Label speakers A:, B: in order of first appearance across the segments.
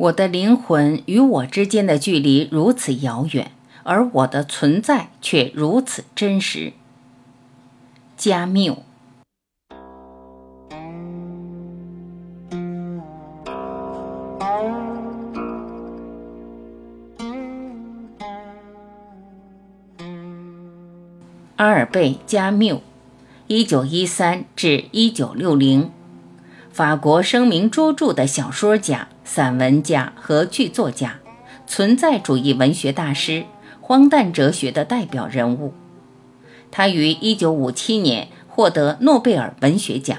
A: 我的灵魂与我之间的距离如此遥远，而我的存在却如此真实。加缪。阿尔贝·加缪，一九一三至一九六零，法国声名卓著的小说家、散文家和剧作家，存在主义文学大师，荒诞哲学的代表人物。他于一九五七年获得诺贝尔文学奖，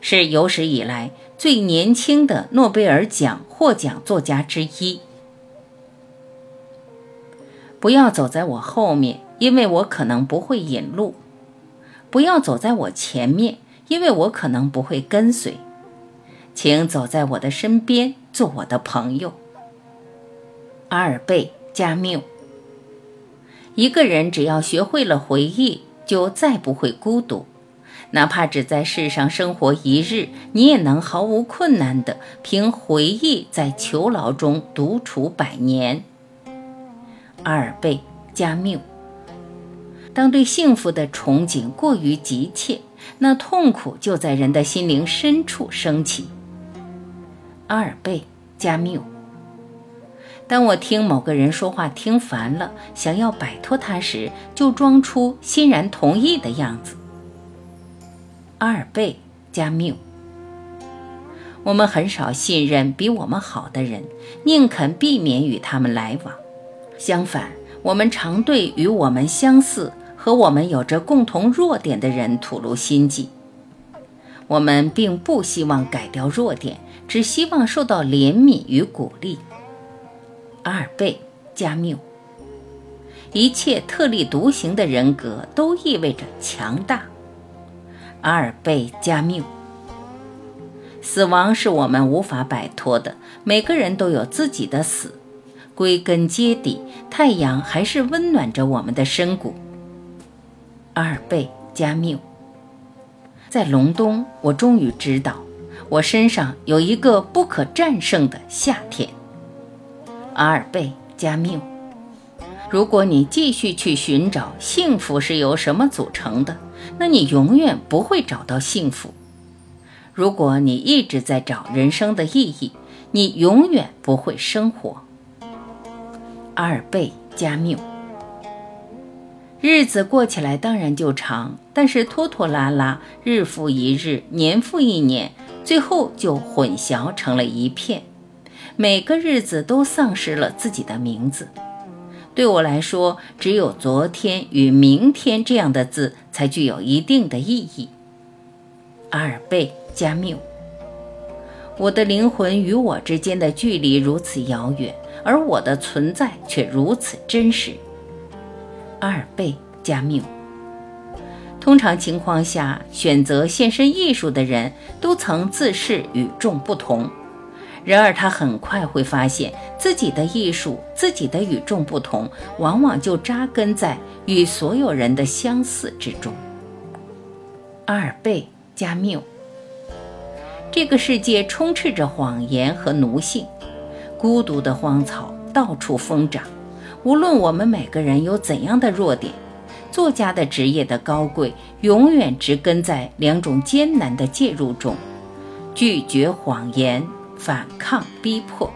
A: 是有史以来最年轻的诺贝尔奖获奖作家之一。不要走在我后面。因为我可能不会引路，不要走在我前面，因为我可能不会跟随，请走在我的身边，做我的朋友。阿尔贝·加缪。一个人只要学会了回忆，就再不会孤独，哪怕只在世上生活一日，你也能毫无困难地凭回忆在囚牢中独处百年。阿尔贝·加缪。当对幸福的憧憬过于急切，那痛苦就在人的心灵深处升起。阿尔贝·加缪。当我听某个人说话听烦了，想要摆脱他时，就装出欣然同意的样子。阿尔贝·加缪。我们很少信任比我们好的人，宁肯避免与他们来往。相反，我们常对与我们相似。和我们有着共同弱点的人吐露心迹。我们并不希望改掉弱点，只希望受到怜悯与鼓励。阿尔贝·加缪。一切特立独行的人格都意味着强大。阿尔贝·加缪。死亡是我们无法摆脱的，每个人都有自己的死。归根结底，太阳还是温暖着我们的深谷。阿尔贝·加缪，在隆冬，我终于知道，我身上有一个不可战胜的夏天。阿尔贝·加缪，如果你继续去寻找幸福是由什么组成的，那你永远不会找到幸福。如果你一直在找人生的意义，你永远不会生活。阿尔贝·加缪。日子过起来当然就长，但是拖拖拉拉，日复一日，年复一年，最后就混淆成了一片。每个日子都丧失了自己的名字。对我来说，只有昨天与明天这样的字才具有一定的意义。阿尔贝·加缪。我的灵魂与我之间的距离如此遥远，而我的存在却如此真实。阿尔贝·加缪。通常情况下，选择献身艺术的人都曾自视与众不同。然而，他很快会发现自己的艺术、自己的与众不同，往往就扎根在与所有人的相似之中。阿尔贝·加缪。这个世界充斥着谎言和奴性，孤独的荒草到处疯长。无论我们每个人有怎样的弱点，作家的职业的高贵永远植根在两种艰难的介入中：拒绝谎言，反抗逼迫。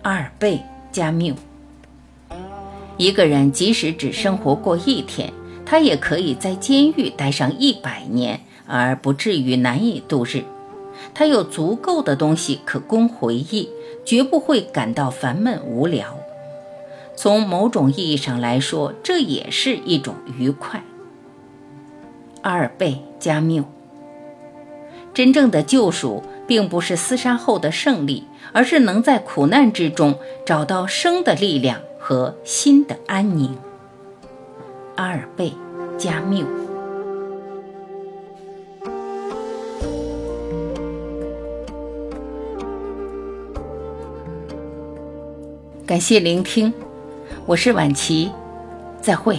A: 二倍·加缪。一个人即使只生活过一天，他也可以在监狱待上一百年，而不至于难以度日。他有足够的东西可供回忆，绝不会感到烦闷无聊。从某种意义上来说，这也是一种愉快。阿尔贝·加缪。真正的救赎并不是厮杀后的胜利，而是能在苦难之中找到生的力量和心的安宁。阿尔贝·加缪。感谢聆听。我是婉琪，再会。